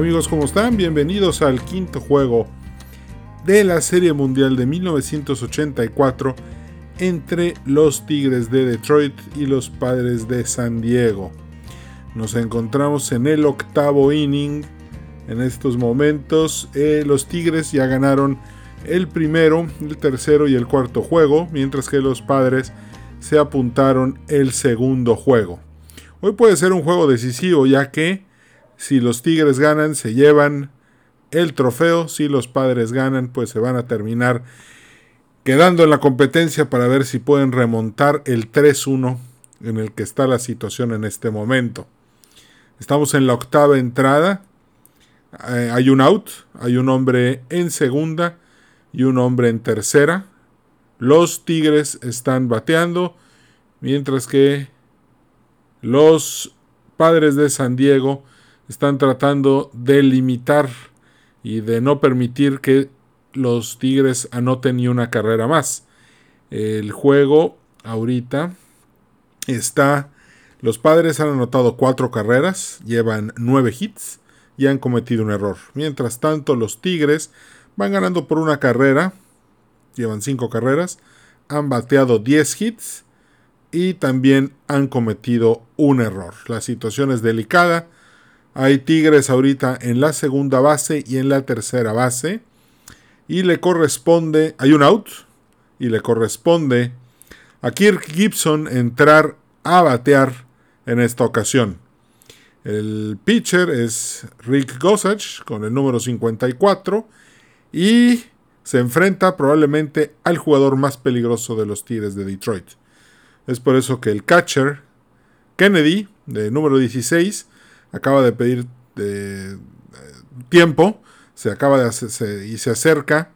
Amigos, ¿cómo están? Bienvenidos al quinto juego de la Serie Mundial de 1984 entre los Tigres de Detroit y los Padres de San Diego. Nos encontramos en el octavo inning. En estos momentos eh, los Tigres ya ganaron el primero, el tercero y el cuarto juego, mientras que los Padres se apuntaron el segundo juego. Hoy puede ser un juego decisivo ya que si los Tigres ganan se llevan el trofeo, si los Padres ganan pues se van a terminar quedando en la competencia para ver si pueden remontar el 3-1 en el que está la situación en este momento. Estamos en la octava entrada. Eh, hay un out, hay un hombre en segunda y un hombre en tercera. Los Tigres están bateando, mientras que los padres de San Diego están tratando de limitar y de no permitir que los Tigres anoten ni una carrera más. El juego ahorita está... Los padres han anotado cuatro carreras, llevan nueve hits y han cometido un error. Mientras tanto, los Tigres van ganando por una carrera, llevan cinco carreras, han bateado 10 hits y también han cometido un error. La situación es delicada. Hay Tigres ahorita en la segunda base y en la tercera base. Y le corresponde, hay un out, y le corresponde a Kirk Gibson entrar a batear en esta ocasión. El pitcher es Rick Gossage con el número 54 y se enfrenta probablemente al jugador más peligroso de los Tigres de Detroit. Es por eso que el catcher Kennedy, de número 16, acaba de pedir eh, tiempo, se acaba de hacer, y se acerca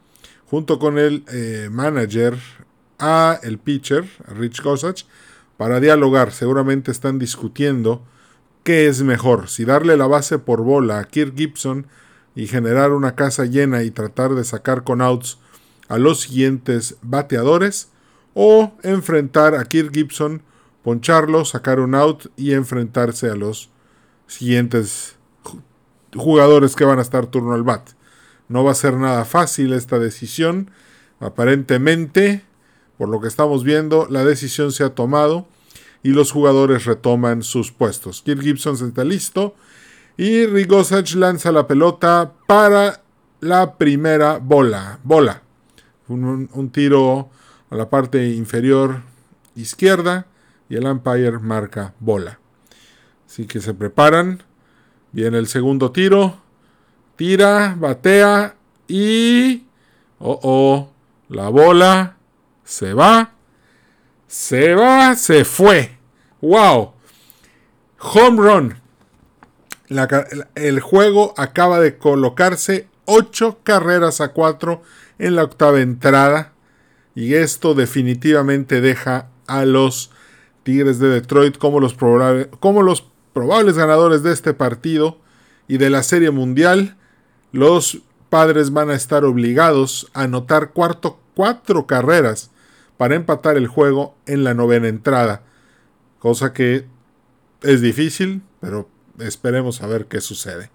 junto con el eh, manager a el pitcher, Rich Gossage, para dialogar. Seguramente están discutiendo qué es mejor, si darle la base por bola a Kirk Gibson y generar una casa llena y tratar de sacar con outs a los siguientes bateadores, o enfrentar a Kirk Gibson, poncharlo, sacar un out y enfrentarse a los siguientes jugadores que van a estar turno al bat. No va a ser nada fácil esta decisión. Aparentemente, por lo que estamos viendo, la decisión se ha tomado y los jugadores retoman sus puestos. Kirk Gibson está listo y Rigosach lanza la pelota para la primera bola. Bola. Un, un tiro a la parte inferior izquierda y el umpire marca bola. Así que se preparan. Viene el segundo tiro. Tira, batea y... Oh, oh, la bola se va. Se va, se fue. ¡Wow! Home run. el juego acaba de colocarse 8 carreras a 4 en la octava entrada. Y esto definitivamente deja a los Tigres de Detroit como los, como los probables ganadores de este partido y de la Serie Mundial. Los padres van a estar obligados a anotar cuarto, cuatro carreras para empatar el juego en la novena entrada. Cosa que es difícil, pero esperemos a ver qué sucede.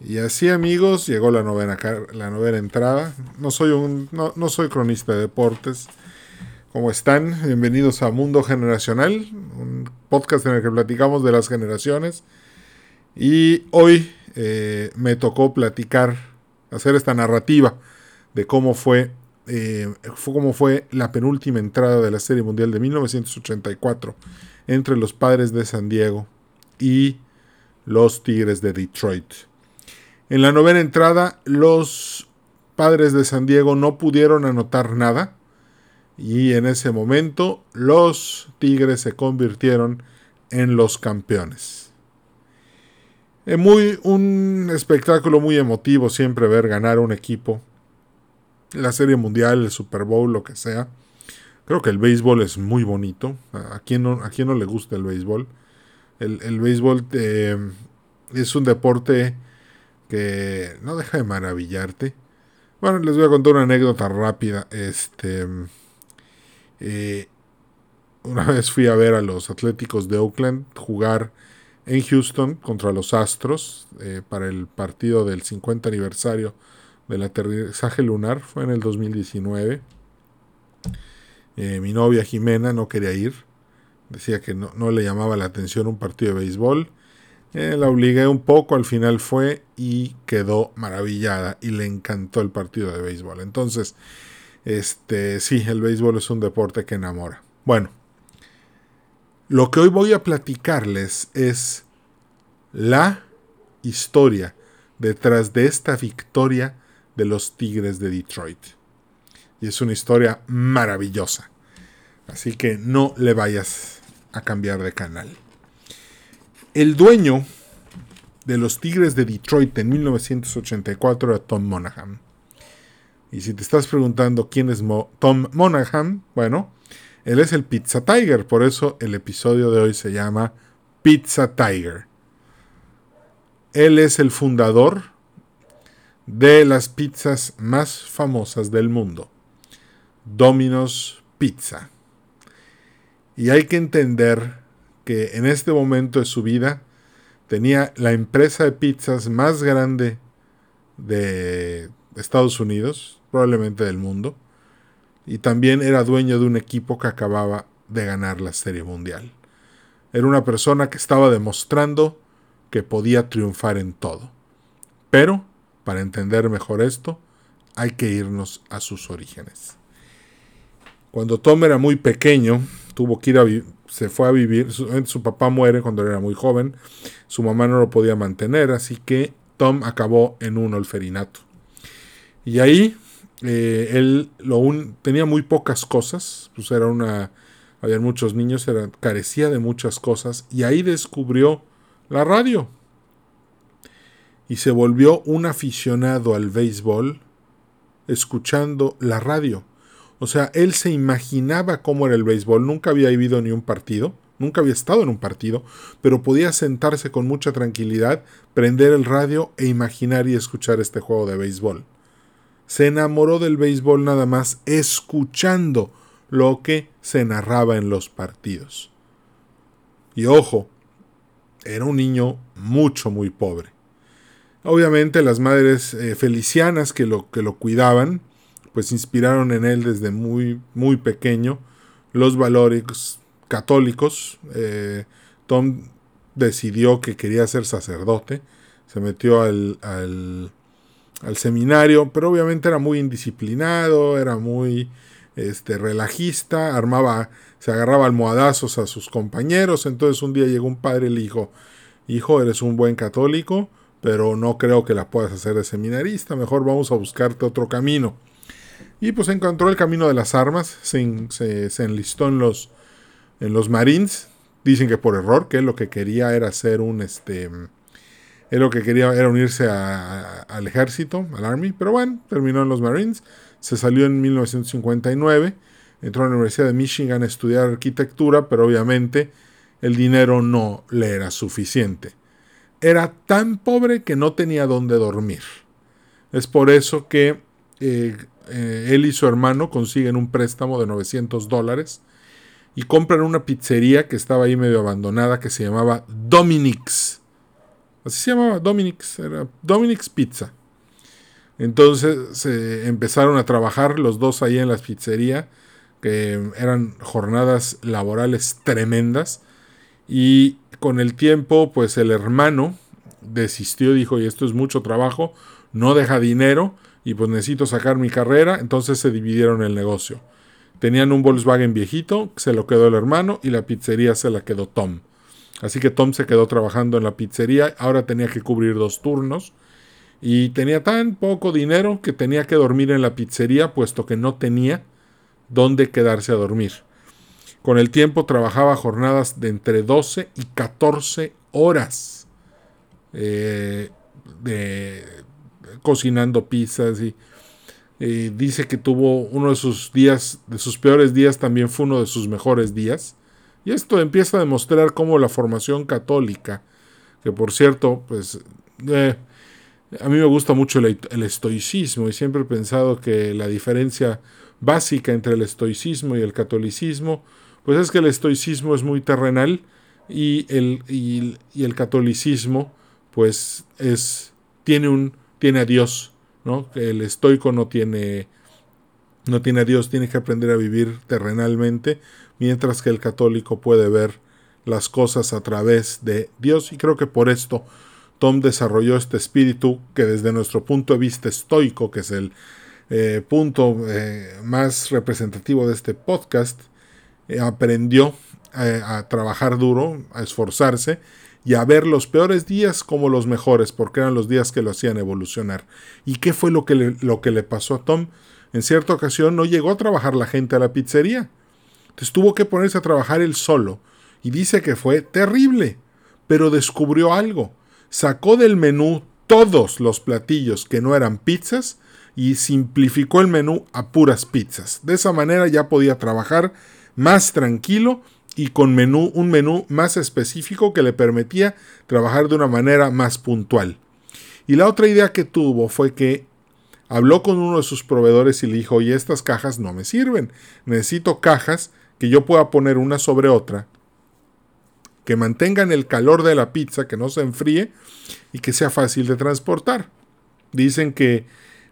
Y así amigos, llegó la novena, la novena entrada. No soy, un, no, soy cronista de deportes. ¿Cómo están? Bienvenidos a Mundo Generacional, un podcast en el que platicamos de las generaciones. Y hoy eh, me tocó platicar, hacer esta narrativa de cómo fue, eh, fue, cómo fue la penúltima entrada de la Serie Mundial de 1984 entre los Padres de San Diego y los Tigres de Detroit. En la novena entrada, los padres de San Diego no pudieron anotar nada. Y en ese momento, los Tigres se convirtieron en los campeones. Es muy, un espectáculo muy emotivo siempre ver ganar un equipo. La Serie Mundial, el Super Bowl, lo que sea. Creo que el béisbol es muy bonito. ¿A quién no, a quién no le gusta el béisbol? El, béisbol eh, es un deporte que no deja de maravillarte. Bueno, les voy a contar una anécdota rápida. Este, eh, una vez fui a ver a los Atléticos de Oakland jugar en Houston contra los Astros eh, para el partido del 50 aniversario del aterrizaje lunar. Fue en el 2019. Eh, mi novia Jimena no quería ir. Decía que no, le llamaba la atención un partido de béisbol. La obligué un poco, al final fue y quedó maravillada y le encantó el partido de béisbol. Entonces, este, sí, el béisbol es un deporte que enamora. Bueno, lo que hoy voy a platicarles es la historia detrás de esta victoria de los Tigres de Detroit. Y es una historia maravillosa. Así que no le vayas a cambiar de canal. El dueño de los Tigres de Detroit en 1984 era Tom Monaghan. Y si te estás preguntando quién es Tom Monaghan, bueno, él es el Pizza Tiger, por eso el episodio de hoy se llama Pizza Tiger. Él es el fundador de las pizzas más famosas del mundo, Domino's Pizza. Y hay que entender que en este momento de su vida tenía la empresa de pizzas más grande de Estados Unidos, probablemente del mundo, y también era dueño de un equipo que acababa de ganar la Serie Mundial. Era una persona que estaba demostrando que podía triunfar en todo. Pero, para entender mejor esto, hay que irnos a sus orígenes. Cuando Tom era muy pequeño, tuvo que ir a se fue a vivir, su, su papá muere cuando era muy joven, su mamá no lo podía mantener, así que Tom acabó en un olferinato. Y ahí eh, él lo tenía muy pocas cosas, pues era una, había muchos niños, era, carecía de muchas cosas y ahí descubrió la radio y se volvió un aficionado al béisbol escuchando la radio. O sea, él se imaginaba cómo era el béisbol, nunca había vivido ni un partido, nunca había estado en un partido, pero podía sentarse con mucha tranquilidad, prender el radio e imaginar y escuchar este juego de béisbol se enamoró del béisbol nada más escuchando lo que se narraba en los partidos. Y ojo, era un niño mucho, muy pobre. Obviamente las madres eh, felicianas que lo, que lo cuidaban, pues inspiraron en él desde muy, muy pequeño los valores católicos. Eh, Tom decidió que quería ser sacerdote, se metió al, al seminario, pero obviamente era muy indisciplinado, era muy este, relajista, armaba, se agarraba almohadazos a sus compañeros, entonces un día llegó un padre y le dijo, hijo, eres un buen católico, pero no creo que la puedas hacer de seminarista, mejor vamos a buscarte otro camino. Y pues encontró el camino de las armas, se, se, enlistó en los, en los Marines, dicen que por error, que lo que quería era ser un, este, él lo que quería era unirse al ejército, al Army, pero bueno, terminó en los Marines, se salió en 1959, entró a la Universidad de Michigan a estudiar arquitectura, pero obviamente el dinero no le era suficiente. Era tan pobre que no tenía dónde dormir. Es por eso que eh, eh, él y su hermano consiguen un préstamo de 900 dólares y compran una pizzería que estaba ahí medio abandonada que se llamaba Dominic's Así se llamaba Dominic's, era Dominic's Pizza. Entonces se empezaron a trabajar los dos ahí en la pizzería, que eran jornadas laborales tremendas. Y con el tiempo, pues el hermano desistió, dijo, y esto es mucho trabajo, no deja dinero, y pues necesito sacar mi carrera, entonces se dividieron el negocio. Tenían un Volkswagen viejito, se lo quedó el hermano, y la pizzería se la quedó Tom. Así que Tom se quedó trabajando en la pizzería, ahora tenía que cubrir dos turnos. Y tenía tan poco dinero que tenía que dormir en la pizzería puesto que no tenía dónde quedarse a dormir. Con el tiempo trabajaba jornadas de entre 12 y 14 horas eh, de, cocinando pizzas y dice que tuvo uno de sus días, de sus peores días, también fue uno de sus mejores días y esto empieza a demostrar cómo la formación católica, que por cierto, pues eh, a mí me gusta mucho el, estoicismo y siempre he pensado que la diferencia básica entre el estoicismo y el catolicismo, pues es que el estoicismo es muy terrenal, y el, y, el catolicismo pues es, tiene, un, tiene a Dios, ¿no? El estoico no tiene, no tiene a Dios, tiene que aprender a vivir terrenalmente, mientras que el católico puede ver las cosas a través de Dios y creo que por esto Tom desarrolló este espíritu que desde nuestro punto de vista estoico, que es el eh, punto eh, más representativo de este podcast, eh, aprendió a trabajar duro, a esforzarse y a ver los peores días como los mejores, porque eran los días que lo hacían evolucionar. ¿Y qué fue lo que lo que le pasó a Tom? En cierta ocasión no llegó a trabajar la gente a la pizzería. Entonces tuvo que ponerse a trabajar él solo. Y dice que fue terrible. Pero descubrió algo. Sacó del menú todos los platillos que no eran pizzas y simplificó el menú a puras pizzas. De esa manera ya podía trabajar más tranquilo y con menú, un menú más específico que le permitía trabajar de una manera más puntual. Y la otra idea que tuvo fue que habló con uno de sus proveedores y le dijo, oye, estas cajas no me sirven, necesito cajas que yo pueda poner una sobre otra, que mantengan el calor de la pizza, que no se enfríe y que sea fácil de transportar. Dicen que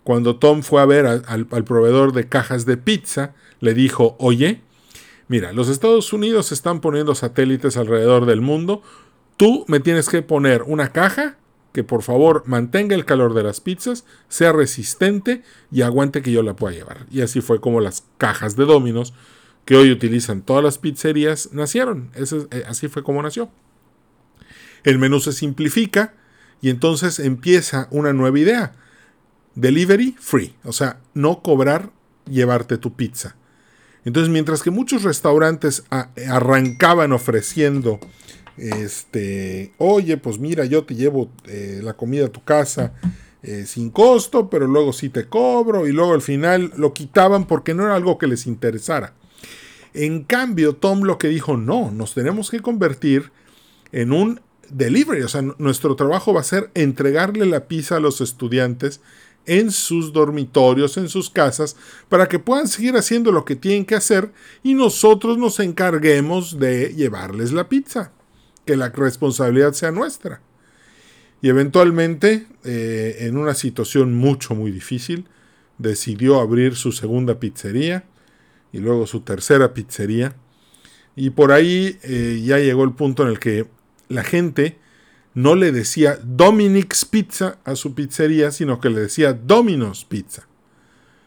cuando Tom fue a ver al, proveedor de cajas de pizza, le dijo, oye, mira, los Estados Unidos están poniendo satélites alrededor del mundo, tú me tienes que poner una caja que por favor mantenga el calor de las pizzas, sea resistente y aguante que yo la pueda llevar. Y así fue como las cajas de Dominos que hoy utilizan todas las pizzerías nacieron. Eh, así fue como nació. El menú se simplifica y entonces empieza una nueva idea delivery free, o sea, no cobrar llevarte tu pizza. Entonces, mientras que muchos restaurantes arrancaban ofreciendo, este, oye, pues mira, yo te llevo eh, la comida a tu casa eh, sin costo, pero luego sí te cobro, y luego al final lo quitaban porque no era algo que les interesara. En cambio, Tom lo que dijo, no, nos tenemos que convertir en un delivery, o sea, nuestro trabajo va a ser entregarle la pizza a los estudiantes en sus dormitorios, en sus casas, para que puedan seguir haciendo lo que tienen que hacer y nosotros nos encarguemos de llevarles la pizza, que la responsabilidad sea nuestra. Y eventualmente, eh, en una situación mucho, muy difícil, decidió abrir su segunda pizzería y luego su tercera pizzería. Y por ahí eh, ya llegó el punto en el que la gente no le decía Dominic's Pizza a su pizzería, sino que le decía Domino's Pizza.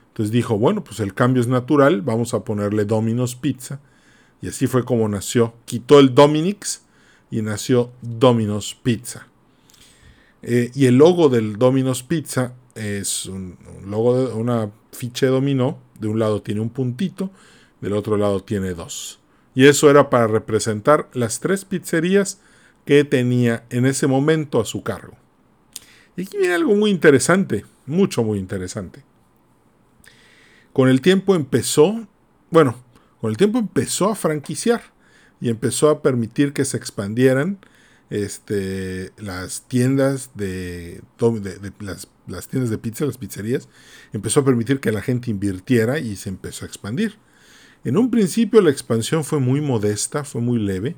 Entonces dijo, bueno, pues el cambio es natural, vamos a ponerle Domino's Pizza. Y así fue como nació. Quitó el Dominic's y nació Domino's Pizza. Eh, y el logo del Domino's Pizza es un, logo de una ficha dominó. De un lado tiene un puntito, del otro lado tiene dos. Y eso era para representar las tres pizzerías que tenía en ese momento a su cargo. Y aquí viene algo muy interesante, mucho, muy interesante. Con el tiempo empezó, bueno, con el tiempo empezó a franquiciar y empezó a permitir que se expandieran este, las tiendas de, las, tiendas de pizza, las pizzerías, empezó a permitir que la gente invirtiera y se empezó a expandir. En un principio la expansión fue muy modesta, fue muy leve,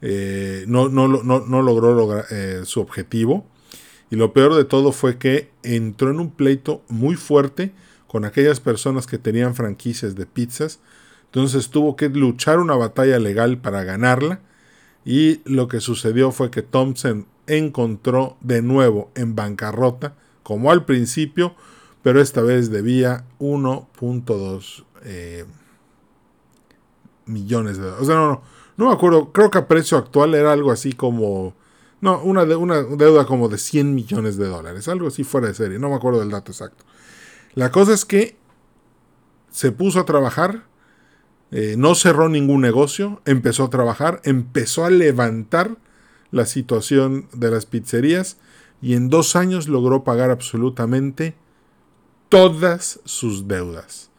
eh, no, no, no, logró eh, su objetivo. Y lo peor de todo fue que entró en un pleito muy fuerte con aquellas personas que tenían franquicias de pizzas. Entonces tuvo que luchar una batalla legal para ganarla. Y lo que sucedió fue que Thompson encontró de nuevo en bancarrota, como al principio, pero esta vez debía 1.2 eh, millones de dólares. O sea, no, no, no me acuerdo, creo que a precio actual era algo así como... No, una, de, una deuda como de 100 millones de dólares, algo así fuera de serie, no me acuerdo del dato exacto. La cosa es que se puso a trabajar, eh, no cerró ningún negocio, empezó a trabajar, empezó a levantar la situación de las pizzerías y en dos años logró pagar absolutamente todas sus deudas.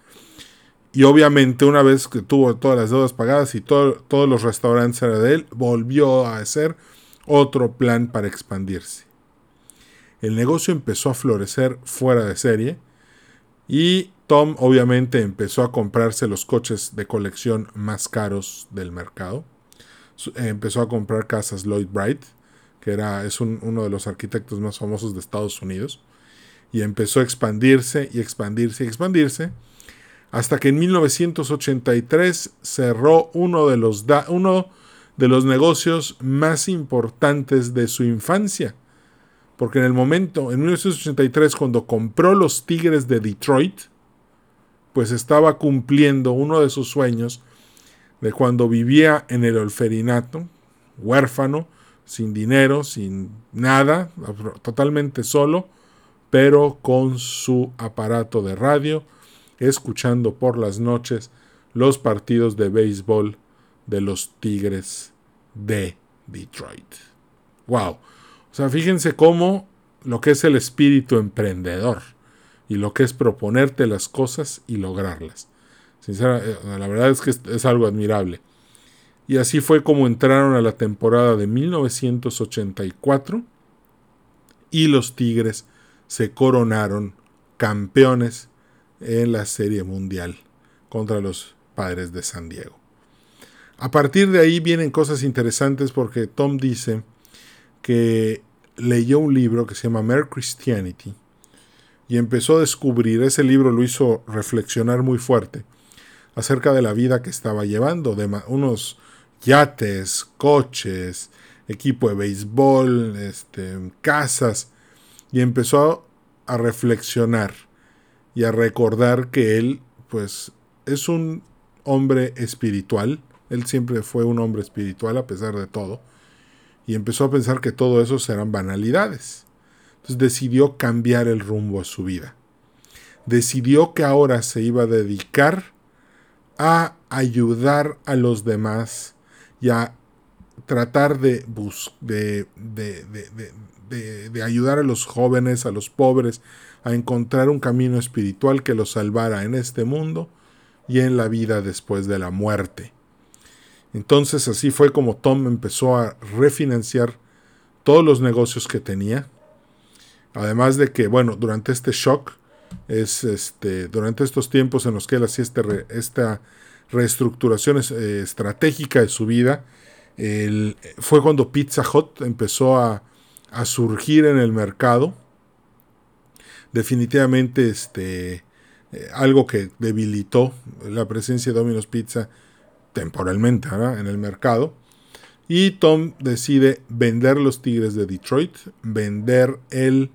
Y obviamente una vez que tuvo todas las deudas pagadas y todos los restaurantes eran de él, volvió a hacer otro plan para expandirse. El negocio empezó a florecer fuera de serie y Tom obviamente empezó a comprarse los coches de colección más caros del mercado. empezó a comprar casas Lloyd Bright, que era, es uno de los arquitectos más famosos de Estados Unidos, y empezó a expandirse y expandirse y expandirse, hasta que en 1983 cerró uno de los, uno de los negocios más importantes de su infancia. Porque en el momento, en 1983, cuando compró los Tigres de Detroit, pues estaba cumpliendo uno de sus sueños de cuando vivía en el olferinato, huérfano, sin dinero, sin nada, totalmente solo, pero con su aparato de radio, escuchando por las noches los partidos de béisbol de los Tigres de Detroit. ¡Wow! O sea, fíjense cómo lo que es el espíritu emprendedor y lo que es proponerte las cosas y lograrlas. Eh, la verdad es que es algo admirable. Y así fue como entraron a la temporada de 1984 y los Tigres se coronaron campeones en la Serie Mundial contra los Padres de San Diego. A partir de ahí vienen cosas interesantes porque Tom dice que leyó un libro que se llama Mere Christianity y empezó a descubrir, ese libro lo hizo reflexionar muy fuerte acerca de la vida que estaba llevando, de unos yates, coches, equipo de béisbol, este, casas, y empezó a reflexionar y a recordar que él, pues, es un hombre espiritual, él siempre fue un hombre espiritual a pesar de todo, y empezó a pensar que todo eso serán banalidades. Entonces decidió cambiar el rumbo a su vida. Decidió que ahora se iba a dedicar a ayudar a los demás y a tratar de, de, de, ayudar a los jóvenes, a los pobres, a encontrar un camino espiritual que los salvara en este mundo y en la vida después de la muerte. Entonces así fue como Tom empezó a refinanciar todos los negocios que tenía. Además de que, bueno, durante este shock, es este, durante estos tiempos en los que él hacía este esta reestructuración eh, estratégica de su vida, fue cuando Pizza Hut empezó a, surgir en el mercado. Definitivamente este, eh, algo que debilitó la presencia de Domino's Pizza temporalmente en el mercado. Y Tom decide vender los Tigres de Detroit, vender el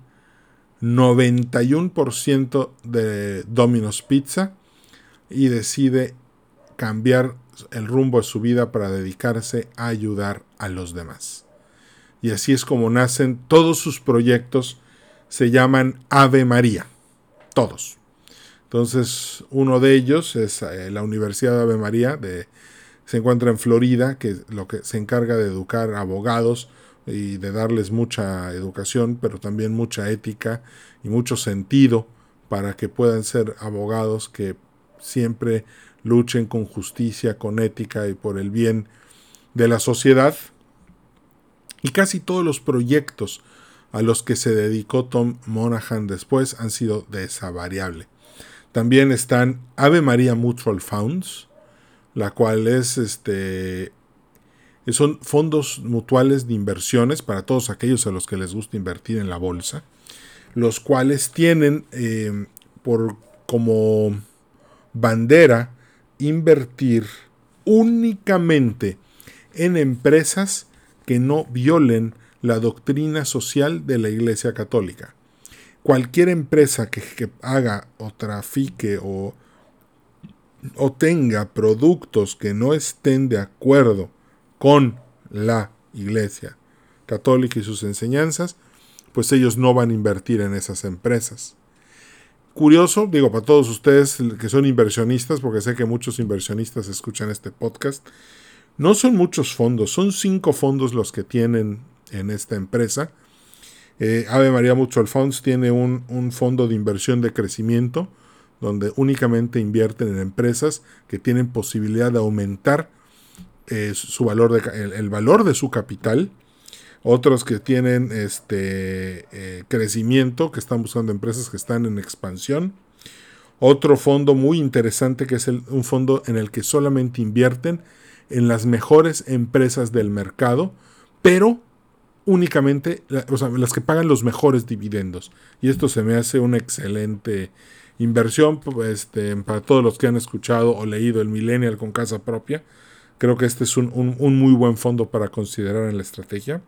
91% de Domino's Pizza y decide cambiar el rumbo de su vida para dedicarse a ayudar a los demás. Y así es como nacen todos sus proyectos, se llaman Ave María, todos. Entonces, uno de ellos es eh, la Universidad de Ave María, de, se encuentra en Florida, que lo que se encarga de educar abogados y de darles mucha educación, pero también mucha ética y mucho sentido para que puedan ser abogados que siempre luchen con justicia, con ética y por el bien de la sociedad. Y casi todos los proyectos a los que se dedicó Tom Monaghan después han sido de esa variable. También están Ave María Mutual Funds, la cual es este son fondos mutuales de inversiones para todos aquellos a los que les gusta invertir en la bolsa, los cuales tienen eh, por como bandera invertir únicamente en empresas que no violen la doctrina social de la Iglesia Católica. Cualquier empresa que, haga o trafique o, o tenga productos que no estén de acuerdo con la Iglesia Católica y sus enseñanzas, pues ellos no van a invertir en esas empresas curioso, digo, para todos ustedes que son inversionistas, porque sé que muchos inversionistas escuchan este podcast, no son muchos fondos, son cinco fondos los que tienen en esta empresa. Eh, Ave María Mutual Funds tiene un, fondo de inversión de crecimiento, donde únicamente invierten en empresas que tienen posibilidad de aumentar eh, su valor de, el valor de su capital otros que tienen este eh, crecimiento, que están buscando empresas que están en expansión. Otro fondo muy interesante que es un fondo en el que solamente invierten en las mejores empresas del mercado, pero únicamente o sea, las que pagan los mejores dividendos. Y esto se me hace una excelente inversión este, para todos los que han escuchado o leído el Millennial con casa propia. Creo que este es un, un muy buen fondo para considerar en la estrategia.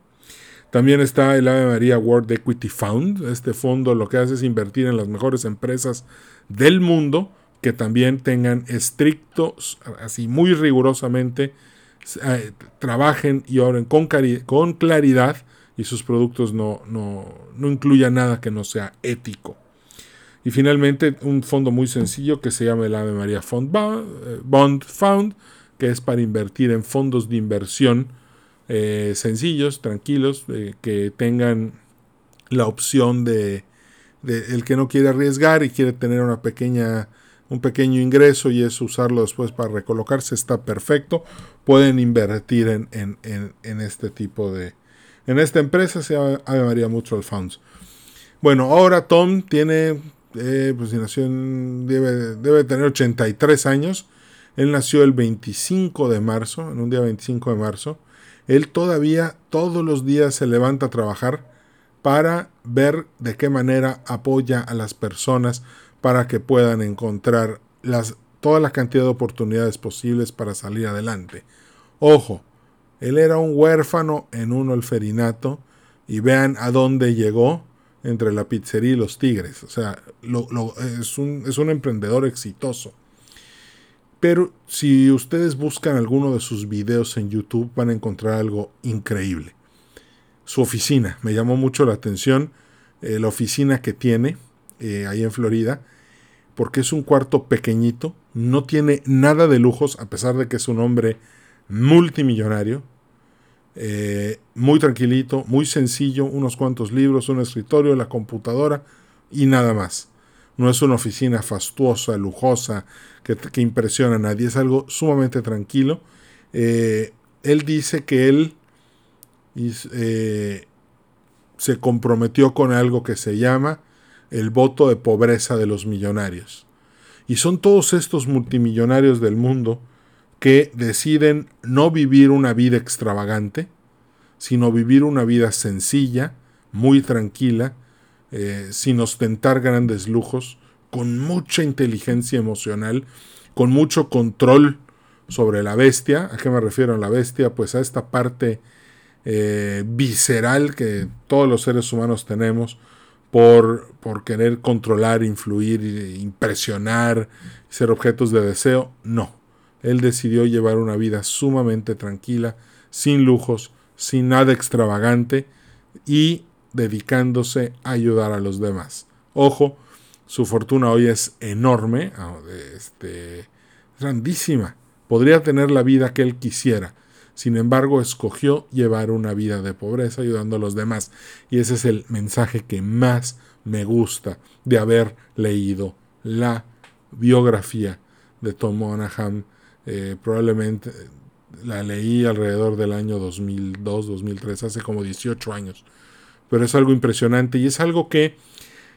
También está el Ave María World Equity Fund. Este fondo lo que hace es invertir en las mejores empresas del mundo que también tengan estrictos, así muy rigurosamente, eh, trabajen y oren con, con, claridad y sus productos no, no, no incluyan nada que no sea ético. Y finalmente un fondo muy sencillo que se llama el Ave María Fund eh, Bond Fund, que es para invertir en fondos de inversión eh, sencillos, tranquilos, que tengan la opción de, el que no quiere arriesgar y quiere tener una pequeña un pequeño ingreso y es usarlo después para recolocarse, está perfecto. Pueden invertir en, en, este tipo de... En esta empresa se llamaría Mutual Funds. Bueno, ahora Tom tiene, eh, pues debe, debe tener 83 años. Él nació el 25 de marzo, en un día 25 de marzo. Él todavía todos los días se levanta a trabajar para ver de qué manera apoya a las personas para que puedan encontrar las, toda la cantidad de oportunidades posibles para salir adelante. Ojo, él era un huérfano en un olferinato y vean a dónde llegó entre la pizzería y los tigres. O sea, es, un, es un emprendedor exitoso. Pero si ustedes buscan alguno de sus videos en YouTube van a encontrar algo increíble. Su oficina, me llamó mucho la atención eh, la oficina que tiene eh, ahí en Florida porque es un cuarto pequeñito, no tiene nada de lujos, a pesar de que es un hombre multimillonario, eh, muy tranquilito, muy sencillo, unos cuantos libros, un escritorio, la computadora y nada más. No es una oficina fastuosa, lujosa, que, impresiona a nadie, es algo sumamente tranquilo. Eh, él dice que él eh, se comprometió con algo que se llama el voto de pobreza de los millonarios. Y son todos estos multimillonarios del mundo que deciden no vivir una vida extravagante, sino vivir una vida sencilla, muy tranquila, eh, sin ostentar grandes lujos, con mucha inteligencia emocional, con mucho control sobre la bestia. ¿A qué me refiero a la bestia? Pues a esta parte eh, visceral que todos los seres humanos tenemos, por, por querer controlar, influir, impresionar, ser objetos de deseo. No, él decidió llevar una vida sumamente tranquila, sin lujos, sin nada extravagante y dedicándose a ayudar a los demás. Ojo, su fortuna hoy es enorme, ah, este, grandísima. Podría tener la vida que él quisiera, sin embargo, escogió llevar una vida de pobreza ayudando a los demás. Y ese es el mensaje que más me gusta de haber leído la biografía de Tom Monaghan. Eh, probablemente la leí alrededor del año 2002, 2003, hace como 18 años. Pero es algo impresionante y es algo que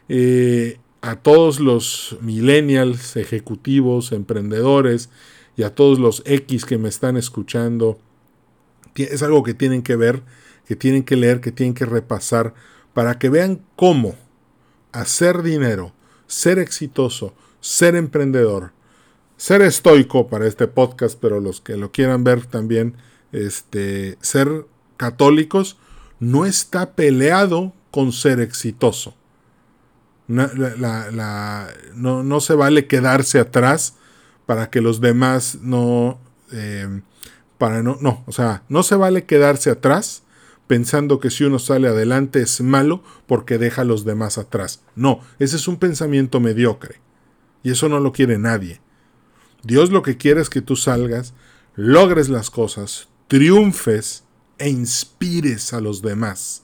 eh, a todos los millennials, ejecutivos, emprendedores y a todos los X que me están escuchando es algo que tienen que ver, que tienen que leer, que tienen que repasar, para que vean cómo hacer dinero, ser exitoso, ser emprendedor, ser estoico para este podcast, pero los que lo quieran ver también, este, ser católicos, no está peleado con ser exitoso. No, no, se vale quedarse atrás para que los demás no eh, para no, no, o sea, no se vale quedarse atrás pensando que si uno sale adelante es malo porque deja a los demás atrás. No, ese es un pensamiento mediocre. Y eso no lo quiere nadie. Dios lo que quiere es que tú salgas, logres las cosas, triunfes e inspires a los demás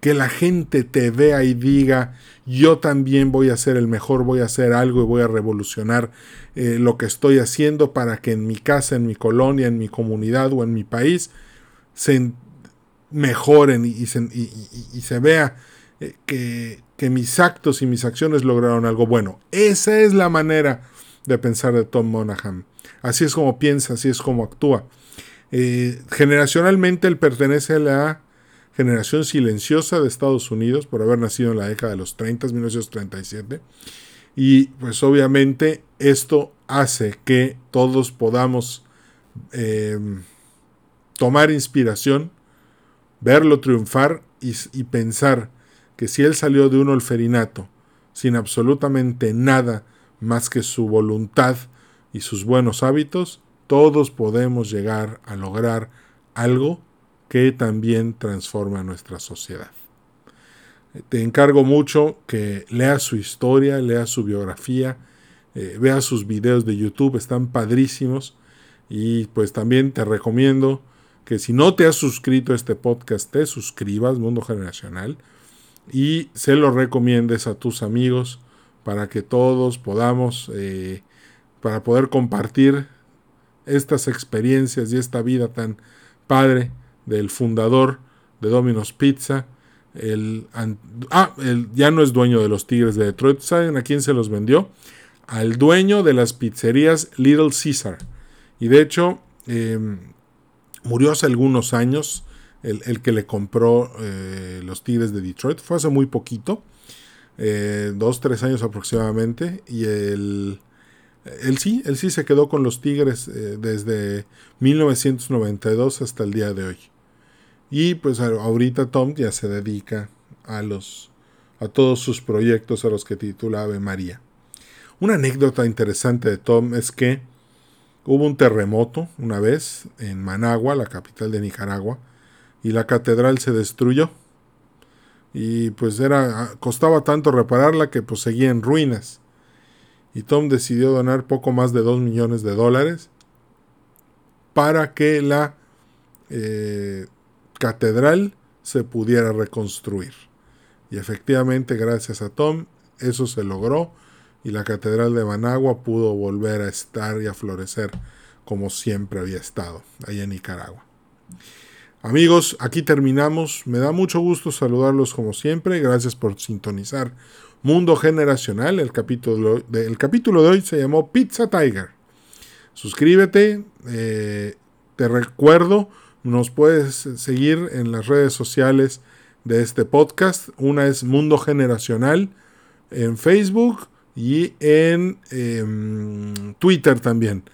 que la gente te vea y diga, yo también voy a ser el mejor, voy a hacer algo y voy a revolucionar eh, lo que estoy haciendo para que en mi casa, en mi colonia, en mi comunidad o en mi país se mejoren y, se, vea eh, que, que mis actos y mis acciones lograron algo bueno. Esa es la manera de pensar de Tom Monaghan. así es como piensa, así es como actúa. Eh, generacionalmente él pertenece a la generación silenciosa de Estados Unidos por haber nacido en la década de los 30, 1937. Y pues obviamente esto hace que todos podamos em, tomar inspiración, verlo triunfar y, y pensar que si él salió de un olferinato sin absolutamente nada más que su voluntad y sus buenos hábitos, todos podemos llegar a lograr algo que también transforma nuestra sociedad. Te encargo mucho que leas su historia, leas su biografía, eh, veas sus videos de YouTube, están padrísimos. Y pues también te recomiendo que si no te has suscrito a este podcast, te suscribas, Mundo Generacional, y se lo recomiendes a tus amigos para que todos podamos, eh, para poder compartir estas experiencias y esta vida tan padre del fundador de Domino's Pizza. El, ah, ya no es dueño de los Tigres de Detroit. ¿Saben a quién se los vendió? Al dueño de las pizzerías Little Caesar. Y de hecho, em, murió hace algunos años el, que le compró eh, los Tigres de Detroit. Fue hace muy poquito. Eh, dos, tres años aproximadamente. Y el, él sí, él sí se quedó con los Tigres eh, desde 1992 hasta el día de hoy. Y pues ahorita Tom ya se dedica a los a todos sus proyectos a los que titula Ave María. Una anécdota interesante de Tom es que hubo un terremoto una vez en Managua, la capital de Nicaragua, y la catedral se destruyó. Y pues era costaba tanto repararla que pues seguía en ruinas y Tom decidió donar poco más de 2 millones de dólares para que la eh, catedral se pudiera reconstruir. Y efectivamente, gracias a Tom, eso se logró y la catedral de Managua pudo volver a estar y a florecer como siempre había estado ahí en Nicaragua. Amigos, aquí terminamos. Me da mucho gusto saludarlos como siempre. Gracias por sintonizar Mundo Generacional. El capítulo de, capítulo de hoy se llamó Pizza Tiger. Suscríbete. Eh, te recuerdo, nos puedes seguir en las redes sociales de este podcast. Una es Mundo Generacional en Facebook y en em, Twitter también.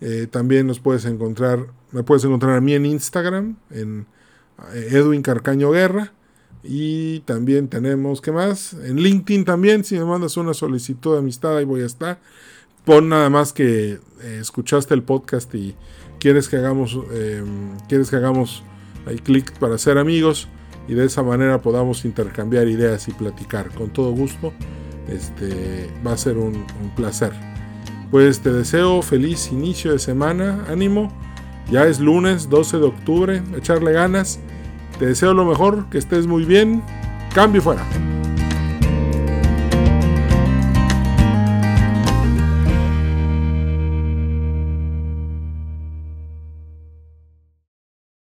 Eh, también nos puedes encontrar, me puedes encontrar a mí en Instagram, en eh, Edwin Carcaño Guerra. Y también tenemos, ¿qué más? En LinkedIn también, si me mandas una solicitud de amistad, ahí voy a estar. Pon nada más que eh, escuchaste el podcast y quieres que hagamos, em, quieres que hagamos ahí clic para ser amigos y de esa manera podamos intercambiar ideas y platicar. Con todo gusto, este, va a ser un, un placer. Pues te deseo feliz inicio de semana, ánimo. Ya es lunes 12 de octubre, echarle ganas te deseo lo mejor, que estés muy bien. Cambio fuera.